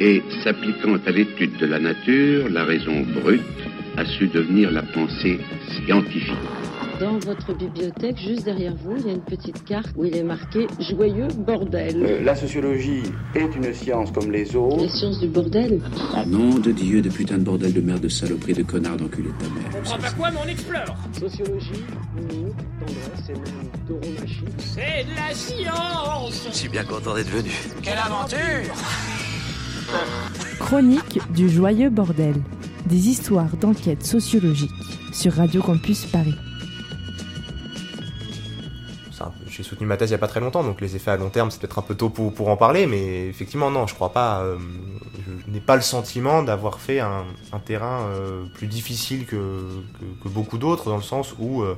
et s'appliquant à l'étude de la nature, la raison brute a su devenir la pensée scientifique. Dans votre bibliothèque, juste derrière vous, il y a une petite carte où il est marqué Joyeux bordel. Euh, la sociologie est une science comme les autres. Les sciences du bordel? Ah nom de Dieu, de putain de bordel de merde, de saloperie, de connard, d'enculé de ta mère. On pas quoi, mais on explore Sociologie, humour, tendresse et même tauromachie. C'est de la science Je suis bien content d'être venu. Quelle aventure Chronique du joyeux bordel. Des histoires d'enquête sociologique sur Radio Campus Paris. J'ai soutenu ma thèse il n'y a pas très longtemps, donc les effets à long terme, c'est peut-être un peu tôt pour, en parler, mais effectivement, non, je crois pas. Euh, je n'ai pas le sentiment d'avoir fait un, terrain euh, plus difficile que, que, beaucoup d'autres, dans le sens où, euh,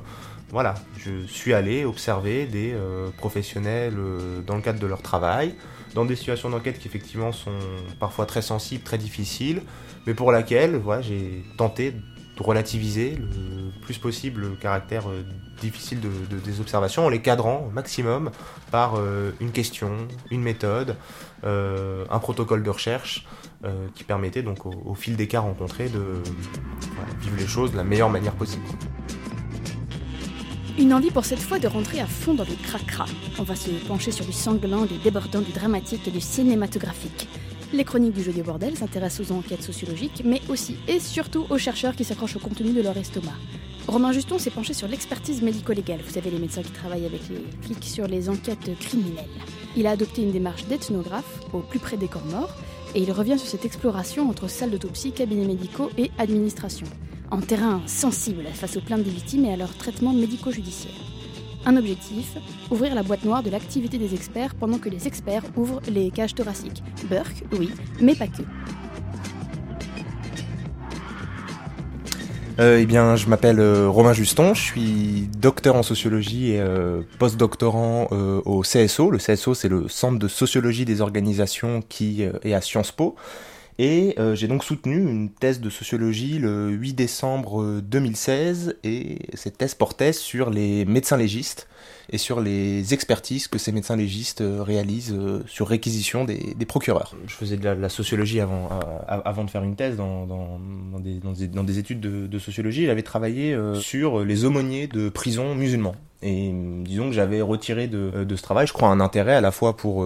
voilà, je suis allé observer des professionnels dans le cadre de leur travail, dans des situations d'enquête qui effectivement sont parfois très sensibles, très difficiles, mais pour laquelle voilà, j'ai tenté de relativiser le plus possible le caractère euh, difficile de, de, des observations en les cadrant au maximum par euh, une question, une méthode, euh, un protocole de recherche qui permettait donc au, fil des cas rencontrés de vivre les choses de la meilleure manière possible. Une envie pour cette fois de rentrer à fond dans le cracra. On va se pencher sur du sanglant, du débordant, du dramatique et du cinématographique. Les chroniques du jeu du bordel s'intéressent aux enquêtes sociologiques, mais aussi et surtout aux chercheurs qui s'accrochent au contenu de leur estomac. Romain Juston s'est penché sur l'expertise médico-légale, vous savez les médecins qui travaillent avec les flics sur les enquêtes criminelles. Il a adopté une démarche d'ethnographe, au plus près des corps morts, et il revient sur cette exploration entre salle d'autopsie, cabinets médicaux et administration, en terrain sensible face aux plaintes des victimes et à leur traitement médico-judiciaire. Un objectif, ouvrir la boîte noire de l'activité des experts pendant que les experts ouvrent les cages thoraciques. Burke, oui, mais pas que. Euh, eh bien, je m'appelle euh, Romain Juston, je suis docteur en sociologie et euh, post-doctorant euh, au CSO. Le CSO, c'est le Centre de sociologie des organisations qui est à Sciences Po. Et euh, j'ai donc soutenu une thèse de sociologie le 8 décembre 2016 et cette thèse portait sur les médecins légistes et sur les expertises que ces médecins légistes réalisent euh, sur réquisition des, des, procureurs. Je faisais de la, de la sociologie avant, euh, avant de faire une thèse dans, dans, dans, des, dans, des, études de, de sociologie. J'avais travaillé euh, sur les aumôniers de prison musulmans. Et disons que j'avais retiré de, de ce travail, je crois, un intérêt à la fois pour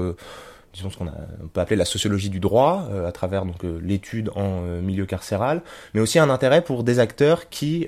disons ce qu'on peut appeler la sociologie du droit euh, à travers donc euh, l'étude en euh, milieu carcéral, mais aussi un intérêt pour des acteurs qui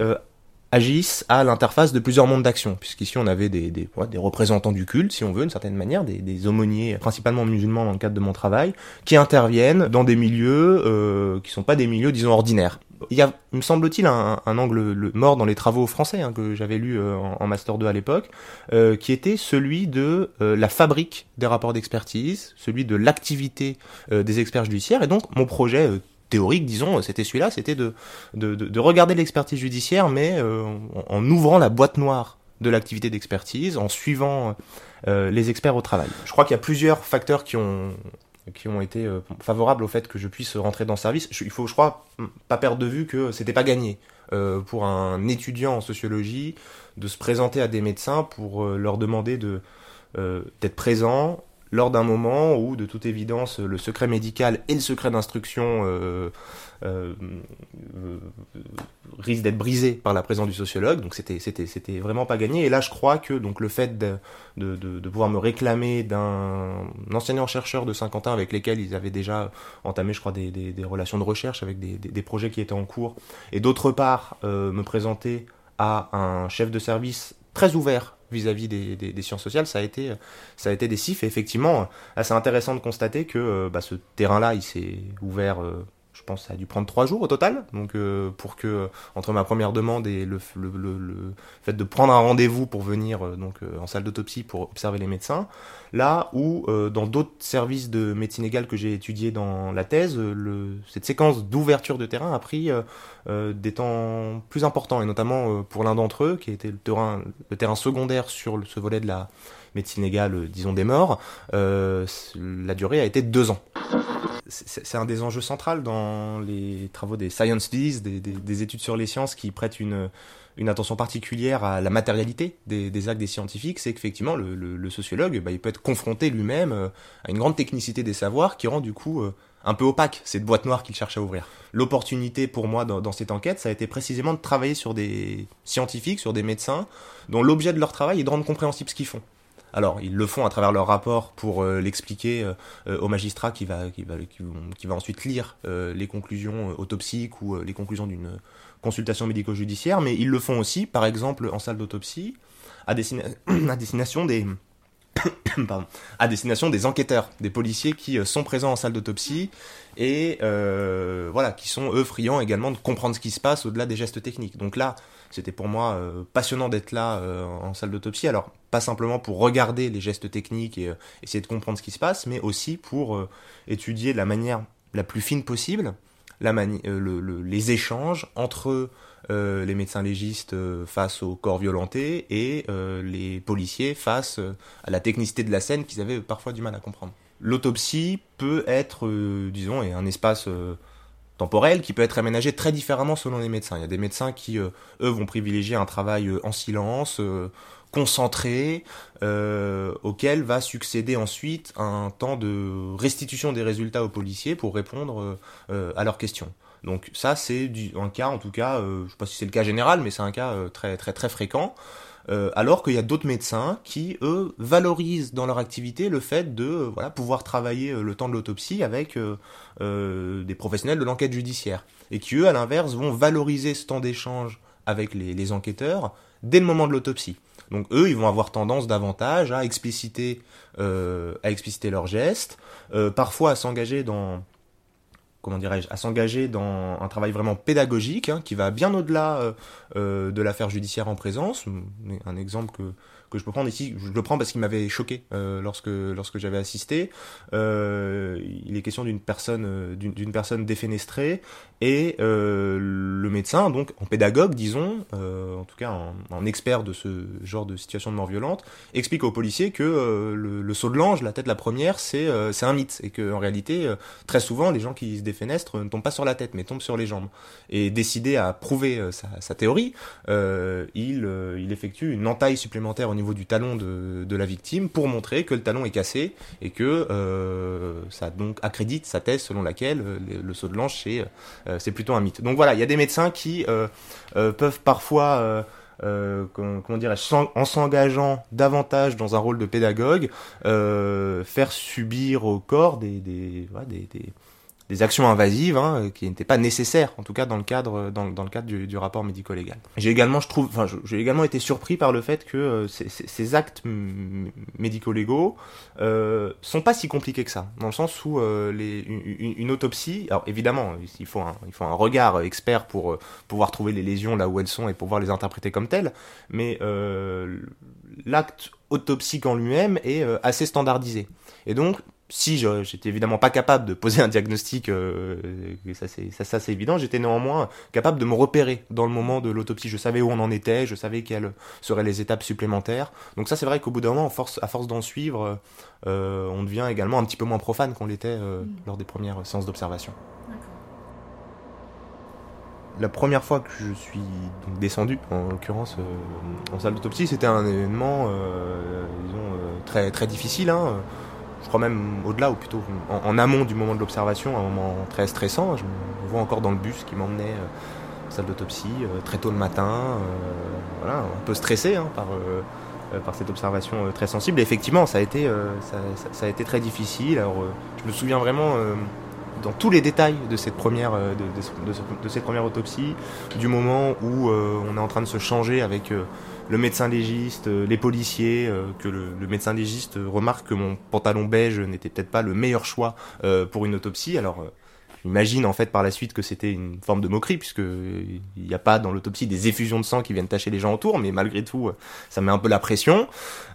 agissent à l'interface de plusieurs mondes d'action, puisqu'ici on avait des, des, représentants du culte, si on veut, d'une certaine manière, des, des, aumôniers, principalement musulmans dans le cadre de mon travail, qui interviennent dans des milieux qui sont pas des milieux, disons, ordinaires. Il y a, me semble-t-il, un, angle le, mort dans les travaux français hein, que j'avais lu euh, en, master 2 à l'époque, euh, qui était celui de euh, la fabrique des rapports d'expertise, celui de l'activité des experts judiciaires, et donc mon projet théorique, disons, c'était celui-là, c'était de, de, de, de, regarder l'expertise judiciaire, mais en, ouvrant la boîte noire de l'activité d'expertise, en suivant les experts au travail. Je crois qu'il y a plusieurs facteurs qui ont qui ont été euh, favorables au fait que je puisse rentrer dans ce service. Il faut, je crois, pas perdre de vue que c'était pas gagné euh, pour un étudiant en sociologie de se présenter à des médecins pour euh, leur demander de d'être présent lors d'un moment où, de toute évidence, le secret médical et le secret d'instruction euh, euh, euh, risquent d'être brisés par la présence du sociologue. Donc c'était vraiment pas gagné. Et là, je crois que donc le fait de pouvoir me réclamer d'un enseignant chercheur de Saint-Quentin avec lesquels ils avaient déjà entamé, je crois, des, relations de recherche avec des, projets qui étaient en cours, et d'autre part me présenter à un chef de service très ouvert vis-à-vis -vis des, sciences sociales, ça a été, ça. Et effectivement, c'est intéressant de constater que euh, bah, ce terrain-là, il s'est ouvert. Euh, je pense que ça a dû prendre trois jours au total, donc euh, pour que entre ma première demande et le, le, le, le fait de prendre un rendez-vous pour venir euh, donc euh, en salle d'autopsie pour observer les médecins, là où euh, dans d'autres services de médecine égale que j'ai étudié dans la thèse, cette séquence d'ouverture de terrain a pris des temps plus importants et notamment pour l'un d'entre eux qui était le terrain, le terrain secondaire sur ce volet de la médecine égale, disons des morts, la durée a été de deux ans. C'est un des enjeux centraux dans les travaux des science studies, des, des, des études sur les sciences qui prêtent une, attention particulière à la matérialité des, actes des scientifiques, c'est qu'effectivement le, sociologue, bah, il peut être confronté lui-même euh, à une grande technicité des savoirs qui rend du coup euh, un peu opaque cette boîte noire qu'il cherche à ouvrir. L'opportunité pour moi dans, dans, cette enquête, ça a été précisément de travailler sur des scientifiques, sur des médecins, dont l'objet de leur travail est de rendre compréhensible ce qu'ils font. Alors, ils le font à travers leur rapport pour euh, l'expliquer euh, au magistrat qui va, ensuite lire euh, les conclusions autopsiques ou les conclusions d'une consultation médico-judiciaire, mais ils le font aussi, par exemple, en salle d'autopsie, à, destina à destination des enquêteurs, des policiers qui euh, sont présents en salle d'autopsie et euh, voilà, qui sont eux friands également de comprendre ce qui se passe au-delà des gestes techniques. Donc là, c'était pour moi euh, passionnant d'être là euh, en salle d'autopsie. Alors pas simplement pour regarder les gestes techniques et euh, essayer de comprendre ce qui se passe, mais aussi pour étudier de la manière la plus fine possible les échanges entre les médecins légistes face au corps violenté et les policiers face à la technicité de la scène qu'ils avaient parfois du mal à comprendre. L'autopsie peut être, disons, un espace temporel qui peut être aménagé très différemment selon les médecins. Il y a des médecins qui, eux, vont privilégier un travail en silence, concentré, euh, auquel va succéder ensuite un temps de restitution des résultats aux policiers pour répondre euh, à leurs questions. Donc ça, c'est un cas, en tout cas, euh, je sais pas si c'est le cas général, mais c'est un cas euh, très très très fréquent. Euh, alors qu'il y a d'autres médecins qui, eux, valorisent dans leur activité le fait de euh, pouvoir travailler euh, le temps de l'autopsie avec euh, des professionnels de l'enquête judiciaire. Et qui, eux, à l'inverse, vont valoriser ce temps d'échange avec les, enquêteurs dès le moment de l'autopsie. Donc eux, ils vont avoir tendance davantage à expliciter, à expliciter leurs gestes, parfois à s'engager dans comment dirais-je, à s'engager dans un travail vraiment pédagogique hein, qui va bien au-delà euh, euh, de l'affaire judiciaire en présence. Un exemple que, que je peux prendre ici, je le prends parce qu'il m'avait choqué euh, lorsque lorsque j'avais assisté. Euh, il est question d'une personne euh, d'une personne défenestrée et le médecin, donc en pédagogue, disons, en tout cas en, expert de ce genre de situation de mort violente, explique aux policiers que le, saut de l'ange, la tête la première, c'est c'est un mythe et que en réalité très souvent les gens qui se défenestrent ne tombent pas sur la tête mais tombent sur les jambes. Et décidé à prouver sa, sa théorie, il il effectue une entaille supplémentaire au niveau du talon de, la victime pour montrer que le talon est cassé et que euh, ça donc accrédite sa thèse selon laquelle euh, le, saut de l'ange c'est euh, c'est plutôt un mythe. Donc voilà, il y a des médecins qui peuvent parfois comment, dirais-je, en s'engageant davantage dans un rôle de pédagogue, faire subir au corps des, des actions invasives hein, qui n'étaient pas nécessaires, en tout cas dans le cadre dans, dans le cadre du, rapport médico-légal. J'ai également, je trouve, enfin, j'ai également été surpris par le fait que euh, ces, actes médico-légaux euh, sont pas si compliqués que ça, dans le sens où euh, les, une, autopsie, alors évidemment, il faut un, il faut un regard expert pour euh, pouvoir trouver les lésions là où elles sont et pouvoir les interpréter comme telles, mais euh, l'acte autopsique en lui-même est euh, assez standardisé. Et donc, si j'étais évidemment pas capable de poser un diagnostic, euh, ça c'est ça, ça c'est évident, j'étais néanmoins capable de me repérer dans le moment de l'autopsie. Je savais où on en était, je savais quelles seraient les étapes supplémentaires. Donc ça c'est vrai qu'au bout d'un moment, force, à force d'en suivre, euh, on devient également un petit peu moins profane qu'on l'était euh, mmh. lors des premières séances d'observation. La première fois que je suis donc descendu, en l'occurrence euh, en salle d'autopsie, c'était un événement, euh, disons, très très difficile. Hein, je crois même au-delà, ou plutôt en, amont du moment de l'observation, un moment très stressant. Je me vois encore dans le bus qui m'emmenait euh, en salle d'autopsie, euh, très tôt le matin, euh, voilà, un peu stressé hein, par, euh, par cette observation très sensible. Et effectivement, ça a été, très difficile. Je me souviens vraiment dans tous les détails de cette première, de cette première autopsie, du moment où on est en train de se changer avec le médecin légiste, euh, les policiers, euh, que le, le, médecin légiste remarque que mon pantalon beige n'était peut-être pas le meilleur choix euh, pour une autopsie. Alors j'imagine en fait par la suite que c'était une forme de moquerie puisque il n'y a pas dans l'autopsie des effusions de sang qui viennent tacher les gens autour, mais malgré tout ça met un peu la pression.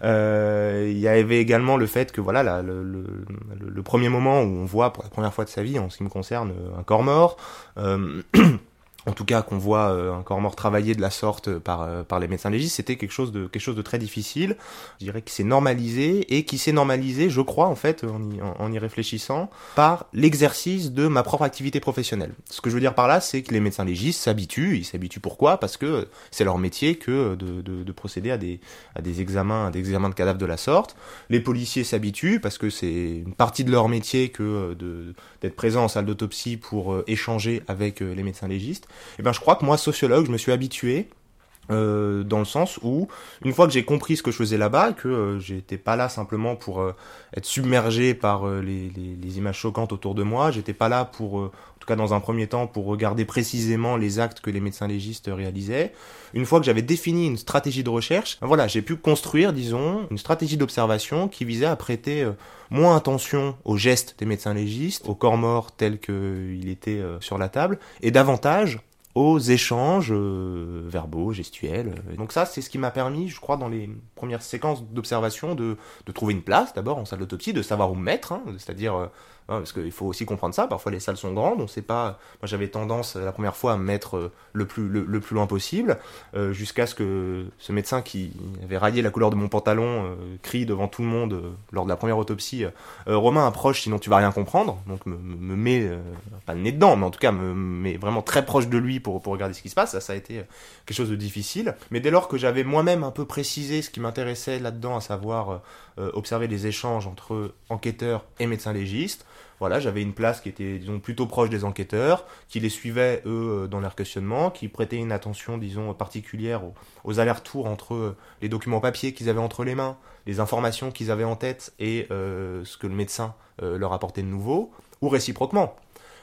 Il y avait également le fait que voilà la, le, le, le, premier moment où on voit pour la première fois de sa vie en ce qui me concerne un corps mort. Euh, en tout cas qu'on voit euh, un corps mort travailler de la sorte par, euh, par les médecins légistes, c'était quelque chose de quelque chose de très difficile. Je dirais que c'est normalisé et qui s'est normalisé, je crois en fait, en y, en y réfléchissant, par l'exercice de ma propre activité professionnelle. Ce que je veux dire par là, c'est que les médecins légistes s'habituent. Ils s'habituent pourquoi? Parce que c'est leur métier que de, de, de, procéder à des à des examens, à des examens de cadavres de la sorte. Les policiers s'habituent parce que c'est une partie de leur métier que de d'être présent en salle d'autopsie pour euh, échanger avec les médecins légistes et eh ben je crois que moi sociologue, je me suis habitué euh, dans le sens où une fois que j'ai compris ce que je faisais là-bas, que euh, j'étais pas là simplement pour euh, être submergé par les, images choquantes autour de moi, j'étais pas là pour, cas dans un premier temps, pour regarder précisément les actes que les médecins légistes réalisaient. Une fois que j'avais défini une stratégie de recherche, voilà, j'ai pu construire, disons, une stratégie d'observation qui visait à prêter moins attention aux gestes des médecins légistes, au corps mort tel qu'il était sur la table, et davantage aux échanges euh, verbaux, gestuels. Donc ça, c'est ce qui m'a permis, je crois, dans les premières séquences d'observation, de, de, trouver une place d'abord en salle d'autopsie, de savoir où me mettre, hein, c'est-à-dire euh, parce qu'il faut aussi comprendre ça. Parfois, les salles sont grandes. On sait pas. Moi, j'avais tendance la première fois à me mettre euh, le plus loin possible, euh, jusqu'à ce que ce médecin qui avait rayé la couleur de mon pantalon euh, crie devant tout le monde lors de la première autopsie Romain approche, sinon tu vas rien comprendre. Donc me, me met pas le nez dedans, mais en tout cas me met vraiment très proche de lui pour pour regarder ce qui se passe. Ça, ça a été quelque chose de difficile. Mais dès lors que j'avais moi-même un peu précisé ce qui m'intéressait là-dedans, à savoir observer les échanges entre enquêteurs et médecins légistes voilà, j'avais une place qui était, disons, plutôt proche des enquêteurs, qui les suivait, eux, euh, dans leur questionnement, qui prêtait une attention, disons, particulière aux, aux allers-retours entre euh, les documents papier qu'ils avaient entre les mains, les informations qu'ils avaient en tête et euh, ce que le médecin euh, leur apportait de nouveau, ou réciproquement.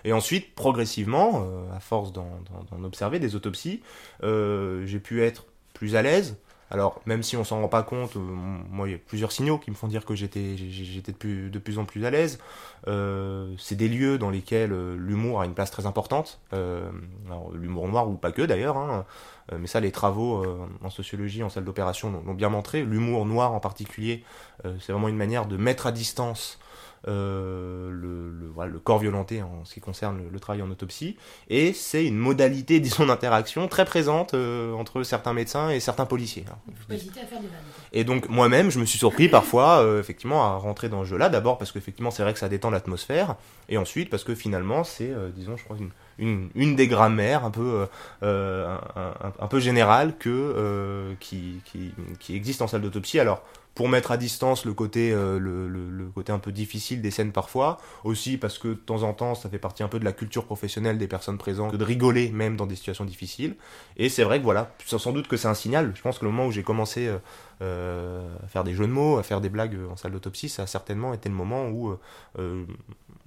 Et ensuite, progressivement, euh, à force d'en observer des autopsies, j'ai pu être plus à l'aise, alors, même si on s'en rend pas compte, euh, moi, il y a plusieurs signaux qui me font dire que j'étais, de plus, en plus à l'aise. Euh, c'est des lieux dans lesquels euh, l'humour a une place très importante. L'humour noir ou pas que d'ailleurs, hein, mais ça, les travaux en sociologie, en salle d'opération l'ont bien montré. L'humour noir en particulier, c'est vraiment une manière de mettre à distance le, le, voilà, le, corps violenté en ce qui concerne le, le travail en autopsie. Et c'est une modalité, disons, d'interaction très présente euh, entre certains médecins et certains policiers. À faire des vannes. Et donc moi-même, je me suis surpris parfois, euh, effectivement, à rentrer dans ce jeu-là. D'abord parce qu'effectivement, c'est vrai que ça détend l'atmosphère. Et ensuite parce que finalement, c'est, euh, disons, je crois, une, une, une, des grammaires un peu, euh, un, un, un, peu générales que, euh, qui, qui, qui existe en salle d'autopsie. Alors, pour mettre à distance le côté, euh, le, côté un peu difficile des scènes parfois, aussi parce que de temps en temps ça fait partie un peu de la culture professionnelle des personnes présentes, de rigoler même dans des situations difficiles. Et c'est vrai que voilà, sans doute que c'est un signal. Je pense que le moment où j'ai commencé euh, euh, à faire des jeux de mots, à faire des blagues en salle d'autopsie, ça a certainement été le moment où, au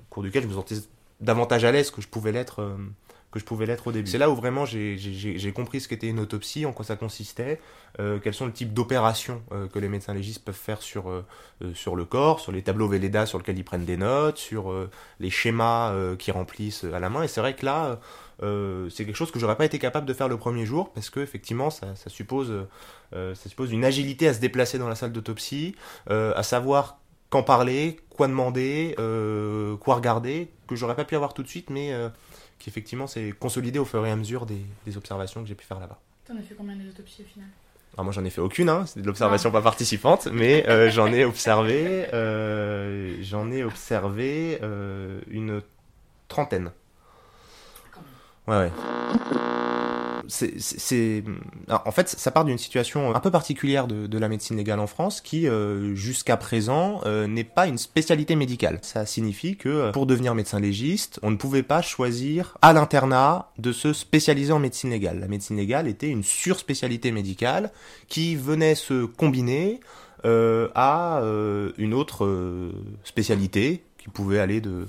cours duquel je me sentais davantage à l'aise que je pouvais l'être que je pouvais l'être au début. C'est là où vraiment j'ai compris ce qu'était une autopsie, en quoi ça consistait, euh, quels sont le type d'opérations euh, que les médecins légistes peuvent faire sur, euh, sur le corps, sur les tableaux Velleda sur lesquels ils prennent des notes, sur les schémas qu'ils remplissent à la main. Et c'est vrai que là, c'est quelque chose que j'aurais pas été capable de faire le premier jour, parce que effectivement, ça, ça, suppose, ça suppose une agilité à se déplacer dans la salle d'autopsie, à savoir quand parler, quoi demander, quoi regarder, que j'aurais pas pu avoir tout de suite, mais qui effectivement s'est consolidé au fur et à mesure des, des observations que j'ai pu faire là-bas. T'en as fait combien d'autopsies au final? Alors moi j'en ai fait aucune, hein, c'est de l'observation ah. pas participante, mais euh, j'en ai observé, euh, j'en ai observé euh, une trentaine. Ouais ouais en fait, ça part d'une situation un peu particulière de, la médecine légale en France qui, euh, jusqu'à présent, euh, n'est pas une spécialité médicale. Ça signifie que pour devenir médecin légiste, on ne pouvait pas choisir à l'internat de se spécialiser en médecine légale. La médecine légale était une surspécialité médicale qui venait se combiner euh, à euh, une autre euh, spécialité qui pouvait aller de euh,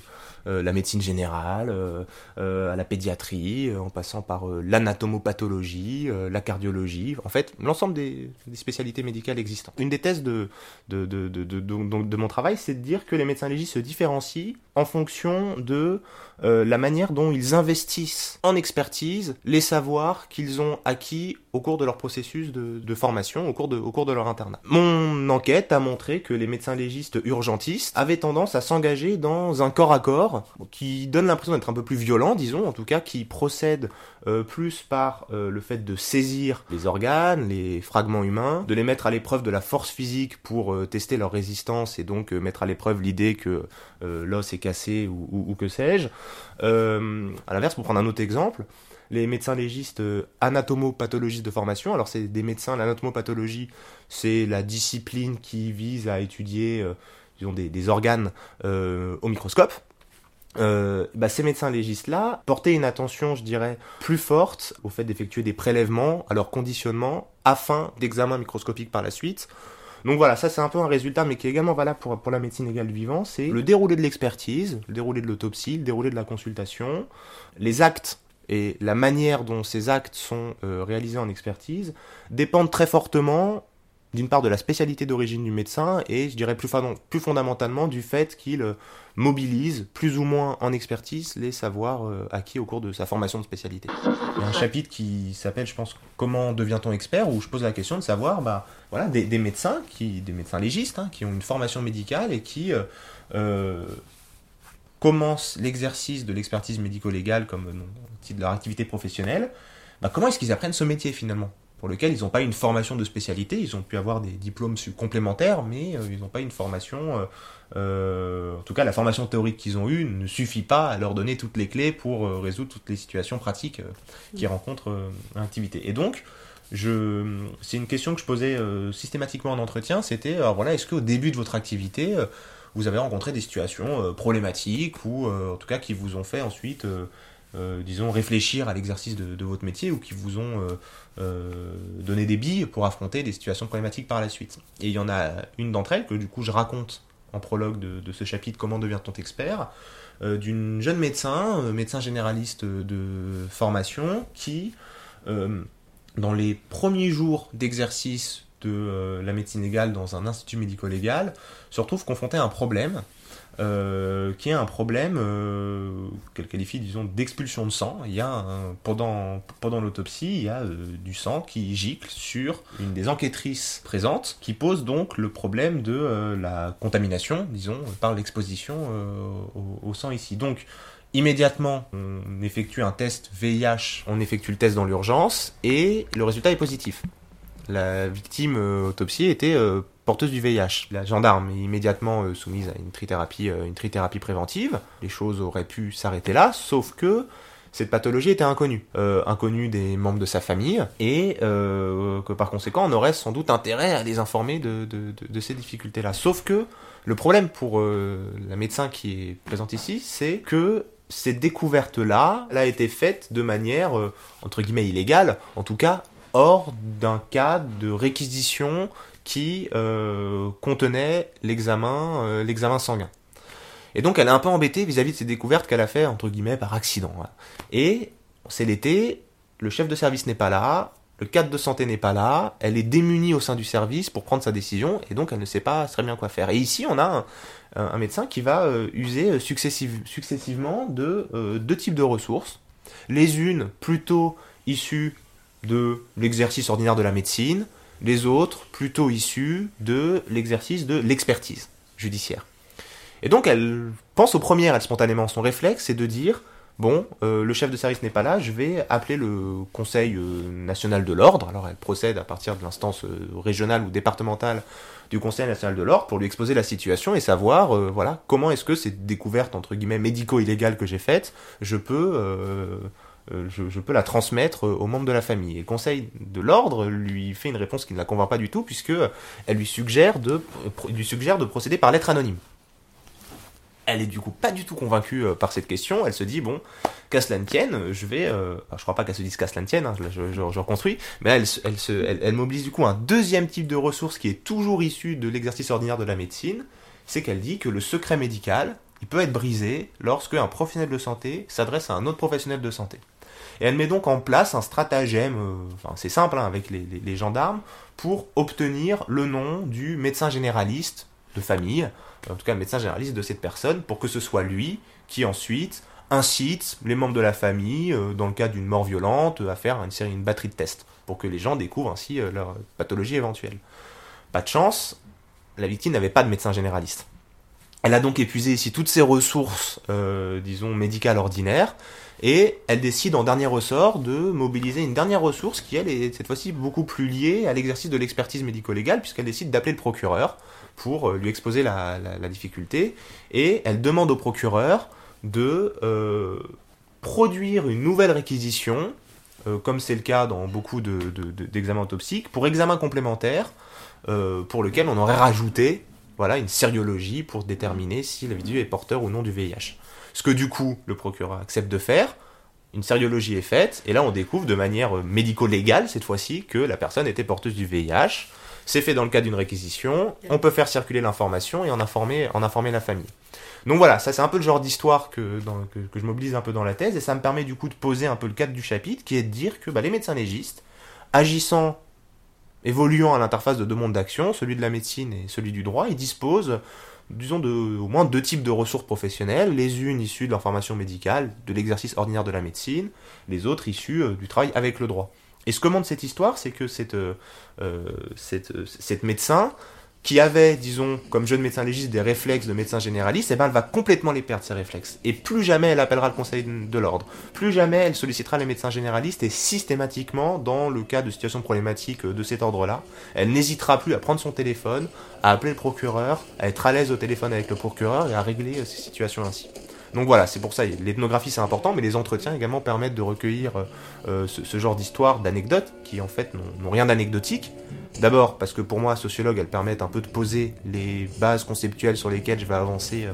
la médecine générale, euh, euh, à la pédiatrie, en passant par l'anatomopathologie, la cardiologie, en fait, l'ensemble des, spécialités médicales existantes. Une des thèses de, de, mon travail, c'est de dire que les médecins légistes se différencient en fonction de euh, la manière dont ils investissent en expertise les savoirs qu'ils ont acquis au cours de leur processus de, de, formation, au cours de, au cours de leur internat. Mon enquête a montré que les médecins légistes urgentistes avaient tendance à s'engager dans un corps à corps qui donne l'impression d'être un peu plus violent, disons, en tout cas, qui procède euh, plus par euh, le fait de saisir les organes, les fragments humains, de les mettre à l'épreuve de la force physique pour euh, tester leur résistance et donc mettre à l'épreuve l'idée que l'os est cassé ou, que sais-je. à l'inverse, pour prendre un autre exemple, les médecins légistes anatomopathologistes de formation. Alors c'est des médecins, l'anatomopathologie, c'est la discipline qui vise à étudier disons, des, organes au microscope. Euh, bah, ces médecins légistes-là portaient une attention, je dirais, plus forte au fait d'effectuer des prélèvements, à leur conditionnement, afin d'examens microscopiques par la suite. Donc voilà, ça c'est un peu un résultat, mais qui est également valable pour, pour la médecine égale du vivant, c'est le déroulé de l'expertise, le déroulé de l'autopsie, le déroulé de la consultation, les actes et la manière dont ces actes sont euh, réalisés en expertise dépendent très fortement d'une part de la spécialité d'origine du médecin et je dirais plus, fondamentalement du fait qu'il euh, mobilise plus ou moins en expertise les savoirs euh, acquis au cours de sa formation de spécialité. Il y a un chapitre qui s'appelle, je pense, Comment devient-on expert où je pose la question de savoir bah, voilà, des, des médecins, qui, des médecins légistes hein, qui ont une formation médicale et qui euh, commencent l'exercice de l'expertise médico-légale comme titre de leur activité professionnelle. Bah, comment est-ce qu'ils apprennent ce métier finalement? Pour lequel ils n'ont pas une formation de spécialité, ils ont pu avoir des diplômes complémentaires, mais euh, ils n'ont pas une formation, euh, euh, en tout cas la formation théorique qu'ils ont eue ne suffit pas à leur donner toutes les clés pour résoudre toutes les situations pratiques qui rencontrent l'activité. Et donc, je, c'est une question que je posais systématiquement en entretien, c'était, alors voilà, est-ce qu'au début de votre activité, vous avez rencontré des situations problématiques ou en tout cas qui vous ont fait ensuite euh, disons, réfléchir à l'exercice de, votre métier ou qui vous ont euh, euh, donné des billes pour affronter des situations problématiques par la suite. Et il y en a une d'entre elles que du coup je raconte en prologue de, ce chapitre Comment devient-on expert d'une jeune médecin, médecin généraliste de formation, qui, dans les premiers jours d'exercice de la médecine légale dans un institut médico-légal, se retrouve confronté à un problème euh, qui est un problème euh, qu'elle qualifie, disons, d'expulsion de sang. Il y a pendant pendant l'autopsie, il y a euh, du sang qui gicle sur une des enquêtrices présentes, qui pose donc le problème de la contamination, disons, par l'exposition au, sang ici. Donc Immédiatement, on effectue un test VIH, on effectue le test dans l'urgence et le résultat est positif. La victime autopsiée était porteuse du VIH. La gendarme est immédiatement euh, soumise à une trithérapie, euh, une préventive. Les choses auraient pu s'arrêter là, sauf que cette pathologie était inconnue, euh, inconnue des membres de sa famille, et que par conséquent on aurait sans doute intérêt à les informer de, de, ces difficultés-là. Sauf que le problème pour la médecin qui est présente ici, c'est que cette découverte-là, a été faite de manière, entre guillemets, illégale, en tout cas hors d'un cas de réquisition qui euh, contenait l'examen euh, l'examen sanguin. Et donc elle est un peu embêtée vis-à-vis de ces découvertes qu'elle a fait entre guillemets par accident. Et c'est l'été, le chef de service n'est pas là, le cadre de santé n'est pas là, elle est démunie au sein du service pour prendre sa décision et donc elle ne sait pas très bien quoi faire. Et ici on a un, médecin qui va euh, user successivement de deux types de ressources. Les unes plutôt issues de l'exercice ordinaire de la médecine, les autres plutôt issus de l'exercice de l'expertise judiciaire. Et donc elle pense aux premières, elle spontanément, son réflexe c'est de dire, bon, euh, le chef de service n'est pas là, je vais appeler le Conseil euh, national de l'ordre, alors elle procède à partir de l'instance euh, régionale ou départementale du Conseil national de l'ordre pour lui exposer la situation et savoir, voilà, comment est-ce que cette découverte, entre guillemets, médico-illégale que j'ai faite, je peux je, peux la transmettre aux membres de la famille. Et le Conseil de l'ordre lui fait une réponse qui ne la convainc pas du tout, puisque elle lui suggère de, lui suggère de procéder par lettre anonyme. Elle est du coup pas du tout convaincue euh, par cette question. Elle se dit bon, qu'à cela ne tienne, je vais. Euh, je crois pas qu'elle se dise qu'à cela ne tienne. Hein, je, reconstruis. Mais elle, elle, elle, mobilise du coup un deuxième type de ressource qui est toujours issu de l'exercice ordinaire de la médecine. C'est qu'elle dit que le secret médical, il peut être brisé lorsque un professionnel de santé s'adresse à un autre professionnel de santé. Et elle met donc en place un stratagème, euh, enfin c'est simple hein, avec les, gendarmes, pour obtenir le nom du médecin généraliste de famille, en tout cas le médecin généraliste de cette personne, pour que ce soit lui qui ensuite incite les membres de la famille, euh, dans le cas d'une mort violente, à faire une série, une batterie de tests, pour que les gens découvrent ainsi euh, leur pathologie éventuelle. Pas de chance, la victime n'avait pas de médecin généraliste. Elle a donc épuisé ici toutes ses ressources, euh, disons, médicales ordinaires, et elle décide en dernier ressort de mobiliser une dernière ressource qui, elle, est cette fois-ci beaucoup plus liée à l'exercice de l'expertise médico-légale, puisqu'elle décide d'appeler le procureur pour euh, lui exposer la, difficulté, et elle demande au procureur de euh, produire une nouvelle réquisition, comme c'est le cas dans beaucoup de- de- d'examens autopsiques, pour examen complémentaire, pour lequel on aurait rajouté voilà, une sériologie pour déterminer si l'individu est porteur ou non du VIH. Ce que du coup le procureur accepte de faire, une sériologie est faite, et là on découvre de manière euh, médico-légale cette fois-ci que la personne était porteuse du VIH. C'est fait dans le cadre d'une réquisition, on peut faire circuler l'information et en informer, en informer la famille. Donc voilà, ça c'est un peu le genre d'histoire que, je mobilise un peu dans la thèse, et ça me permet du coup de poser un peu le cadre du chapitre, qui est de dire que bah, les médecins légistes, agissant évoluant à l'interface de deux mondes d'action, celui de la médecine et celui du droit, ils disposent, disons, de, au moins deux types de ressources professionnelles, les unes issues de leur formation médicale, de l'exercice ordinaire de la médecine, les autres issues euh, du travail avec le droit. Et ce que montre cette histoire, c'est que cette, euh, euh, cette, cette médecin, qui avait, disons, comme jeune médecin légiste, des réflexes de médecin généraliste, eh ben, elle va complètement les perdre, ces réflexes. Et plus jamais elle appellera le conseil de l'ordre. Plus jamais elle sollicitera les médecins généralistes, et systématiquement, dans le cas de situations problématiques euh, de cet ordre-là, elle n'hésitera plus à prendre son téléphone, à appeler le procureur, à être à l'aise au téléphone avec le procureur et à régler euh, ces situations ainsi. Donc voilà, c'est pour ça, l'ethnographie c'est important, mais les entretiens également permettent de recueillir euh, ce, genre d'histoires, d'anecdotes, qui en fait n'ont rien d'anecdotique. D'abord parce que pour moi, sociologue, elles permettent un peu de poser les bases conceptuelles sur lesquelles je vais avancer euh,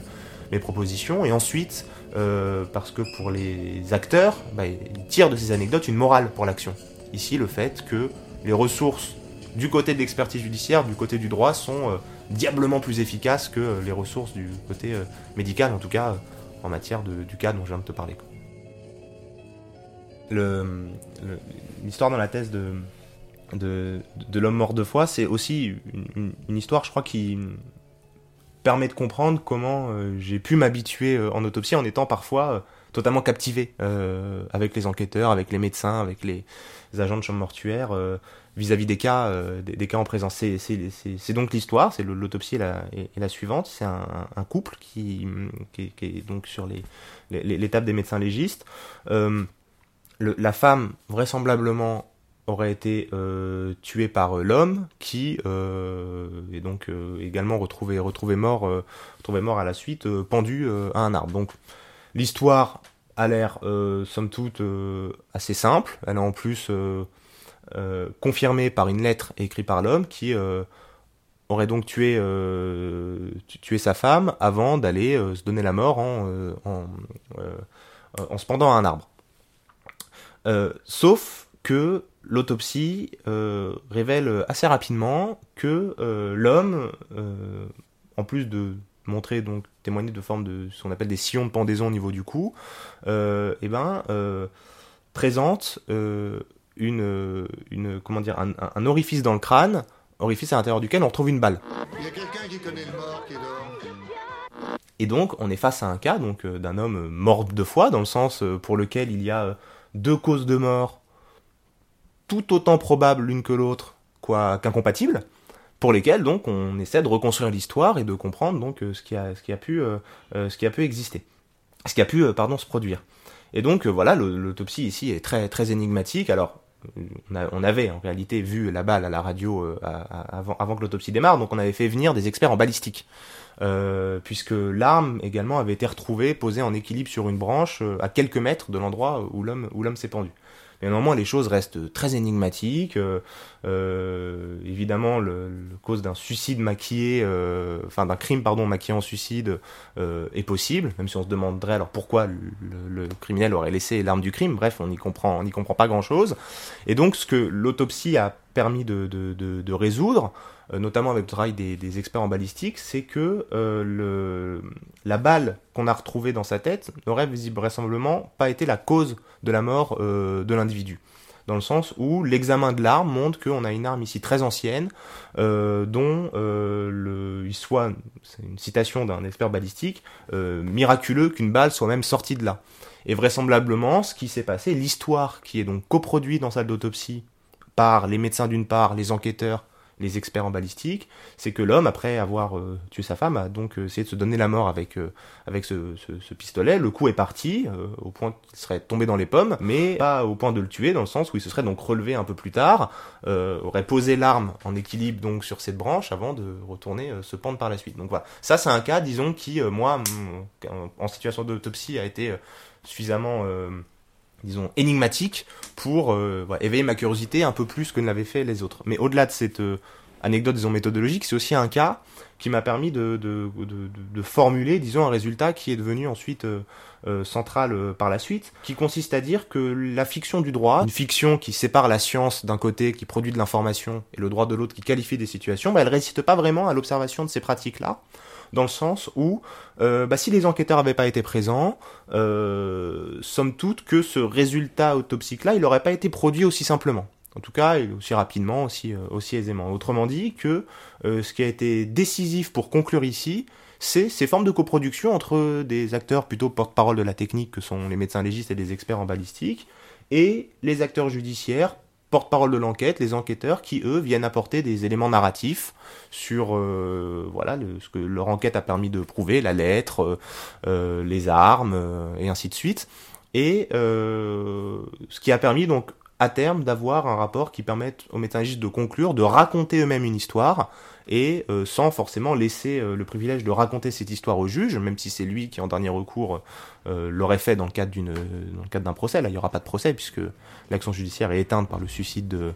mes propositions, et ensuite euh, parce que pour les acteurs, bah, ils tirent de ces anecdotes une morale pour l'action. Ici, le fait que les ressources du côté de l'expertise judiciaire, du côté du droit, sont euh, diablement plus efficaces que les ressources du côté médical, en tout cas en matière de- du cas dont je viens de te parler. quoi. Le- L'histoire dans la thèse de, de, de l'homme mort deux fois, c'est aussi une, histoire, je crois, qui permet de comprendre comment euh, j'ai pu m'habituer euh, en autopsie en étant parfois euh, totalement captivé avec les enquêteurs, avec les médecins, avec les agents de chambre mortuaire vis-à-vis des cas, des, cas en présence. C'est- donc l'histoire, c'est l'autopsie est la, la suivante. C'est un, couple qui, est- donc sur les- l'étape des médecins légistes. La femme, vraisemblablement, aurait été euh, tuée par euh, l'homme qui euh, est donc également retrouvé, retrouvé, mort, retrouvé mort à la suite, pendu à un arbre. Donc l'histoire a l'air, somme toute, assez simple. Elle est en plus confirmée par une lettre écrite par l'homme qui aurait donc tué, tu- tué sa femme avant d'aller se donner la mort en, en, se pendant à un arbre. Sauf que l'autopsie euh, révèle assez rapidement que euh, l'homme, euh, en plus de montrer donc témoigner de forme de ce qu'on appelle des sillons de pendaison au niveau du cou, eh ben présente une, une comment dire un, orifice dans le crâne, orifice à l'intérieur duquel on retrouve une balle. Il y a quelqu'un qui connaît le mort qui dort Et donc, on est face à un cas donc d'un homme mort deux fois, dans le sens pour lequel il y a deux causes de mort tout autant probables l'une que l'autre, quoi qu'incompatibles, pour lesquelles donc on essaie de reconstruire l'histoire et de comprendre donc ce qui a pu exister, ce qui a pu euh, pardon se produire. Et donc euh, voilà, l'autopsie ici est très très énigmatique. Alors on, avait en réalité vu la balle à la radio euh, avant, que l'autopsie démarre, donc on avait fait venir des experts en balistique. Puisque l'arme également avait été retrouvée posée en équilibre sur une branche à quelques mètres de l'endroit où l'homme où l'homme s'est pendu. Mais les choses restent très énigmatiques. euh, euh, évidemment, le, cause d'un suicide maquillé, euh, enfin d'un crime pardon maquillé en suicide est possible, même si on se demanderait alors pourquoi le, le- criminel aurait laissé l'arme du crime. Bref, on n'y comprend, on n'y comprend pas grand-chose. Et donc, ce que l'autopsie a permis de, résoudre, euh, notamment avec le travail des, experts en balistique, c'est que euh, la balle qu'on a retrouvée dans sa tête n'aurait vraisemblablement pas été la cause de la mort euh, de l'individu. Dans le sens où l'examen de l'arme montre qu'on a une arme ici très ancienne, dont il soit, c'est une citation d'un expert balistique, miraculeux qu'une balle soit même sortie de là. Et vraisemblablement, ce qui s'est passé, l'histoire qui est donc coproduite dans salle d'autopsie par les médecins d'une part, les enquêteurs les experts en balistique, c'est que l'homme, après avoir euh, tué sa femme, a donc essayé de se donner la mort avec, euh, avec ce, pistolet. Le coup est parti, euh, au point qu'il serait tombé dans les pommes, mais pas au point de le tuer, dans le sens où il se serait donc relevé un peu plus tard, aurait posé l'arme en équilibre donc sur cette branche avant de retourner se pendre par la suite. Donc voilà, ça c'est un cas, disons, qui, moi, en situation d'autopsie, a été suffisamment disons, énigmatique pour euh, éveiller ma curiosité un peu plus que ne l'avaient fait les autres. Mais au-delà de cette euh, anecdote, disons, méthodologique, c'est aussi un cas qui m'a permis de, formuler, disons, un résultat qui est devenu ensuite euh, central par la suite, qui consiste à dire que la fiction du droit, une fiction qui sépare la science d'un côté, qui produit de l'information, et le droit de l'autre qui qualifie des situations, bah, elle résiste pas vraiment à l'observation de ces pratiques-là dans le sens où euh, bah, si les enquêteurs n'avaient pas été présents, euh, somme toute que ce résultat autopsique-là, il n'aurait pas été produit aussi simplement. En tout cas, aussi rapidement, aussi, euh, aussi aisément. Autrement dit, que ce qui a été décisif pour conclure ici, c'est ces formes de coproduction entre des acteurs plutôt porte-parole de la technique, que sont les médecins légistes et les experts en balistique, et les acteurs judiciaires, porte-parole de l'enquête, les enquêteurs qui eux viennent apporter des éléments narratifs sur euh, voilà ce que leur enquête a permis de prouver, la lettre, euh, euh, les armes et ainsi de suite, et ce qui a permis donc à terme d'avoir un rapport qui permette aux médecins de conclure, de raconter eux-mêmes une histoire et sans forcément laisser le privilège de raconter cette histoire au juge, même si c'est lui qui en dernier recours euh, l'aurait fait dans le cadre d'une dans le cadre d'un procès. Là, il n'y aura pas de procès puisque l'action judiciaire est éteinte par le suicide de,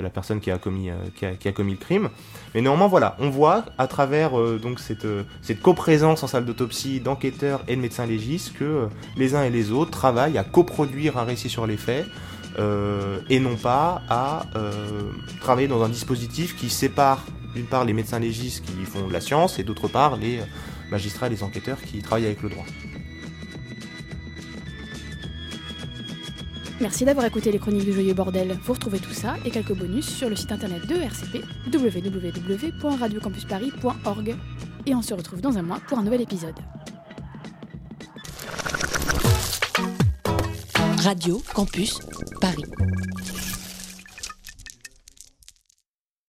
la personne qui a commis qui a, qui a, commis le crime. Mais néanmoins, voilà, on voit à travers donc cette cette coprésence en salle d'autopsie d'enquêteurs et de médecins légistes que les uns et les autres travaillent à coproduire un récit sur les faits. et non pas à travailler dans un dispositif qui sépare d'une part les médecins légistes qui font de la science et d'autre part les magistrats et les enquêteurs qui travaillent avec le droit. Merci d'avoir écouté les chroniques du Joyeux Bordel. Vous retrouvez tout ça et quelques bonus sur le site internet de RCP www.radiocampusparis.org. Et on se retrouve dans un mois pour un nouvel épisode. Radio Campus Paris.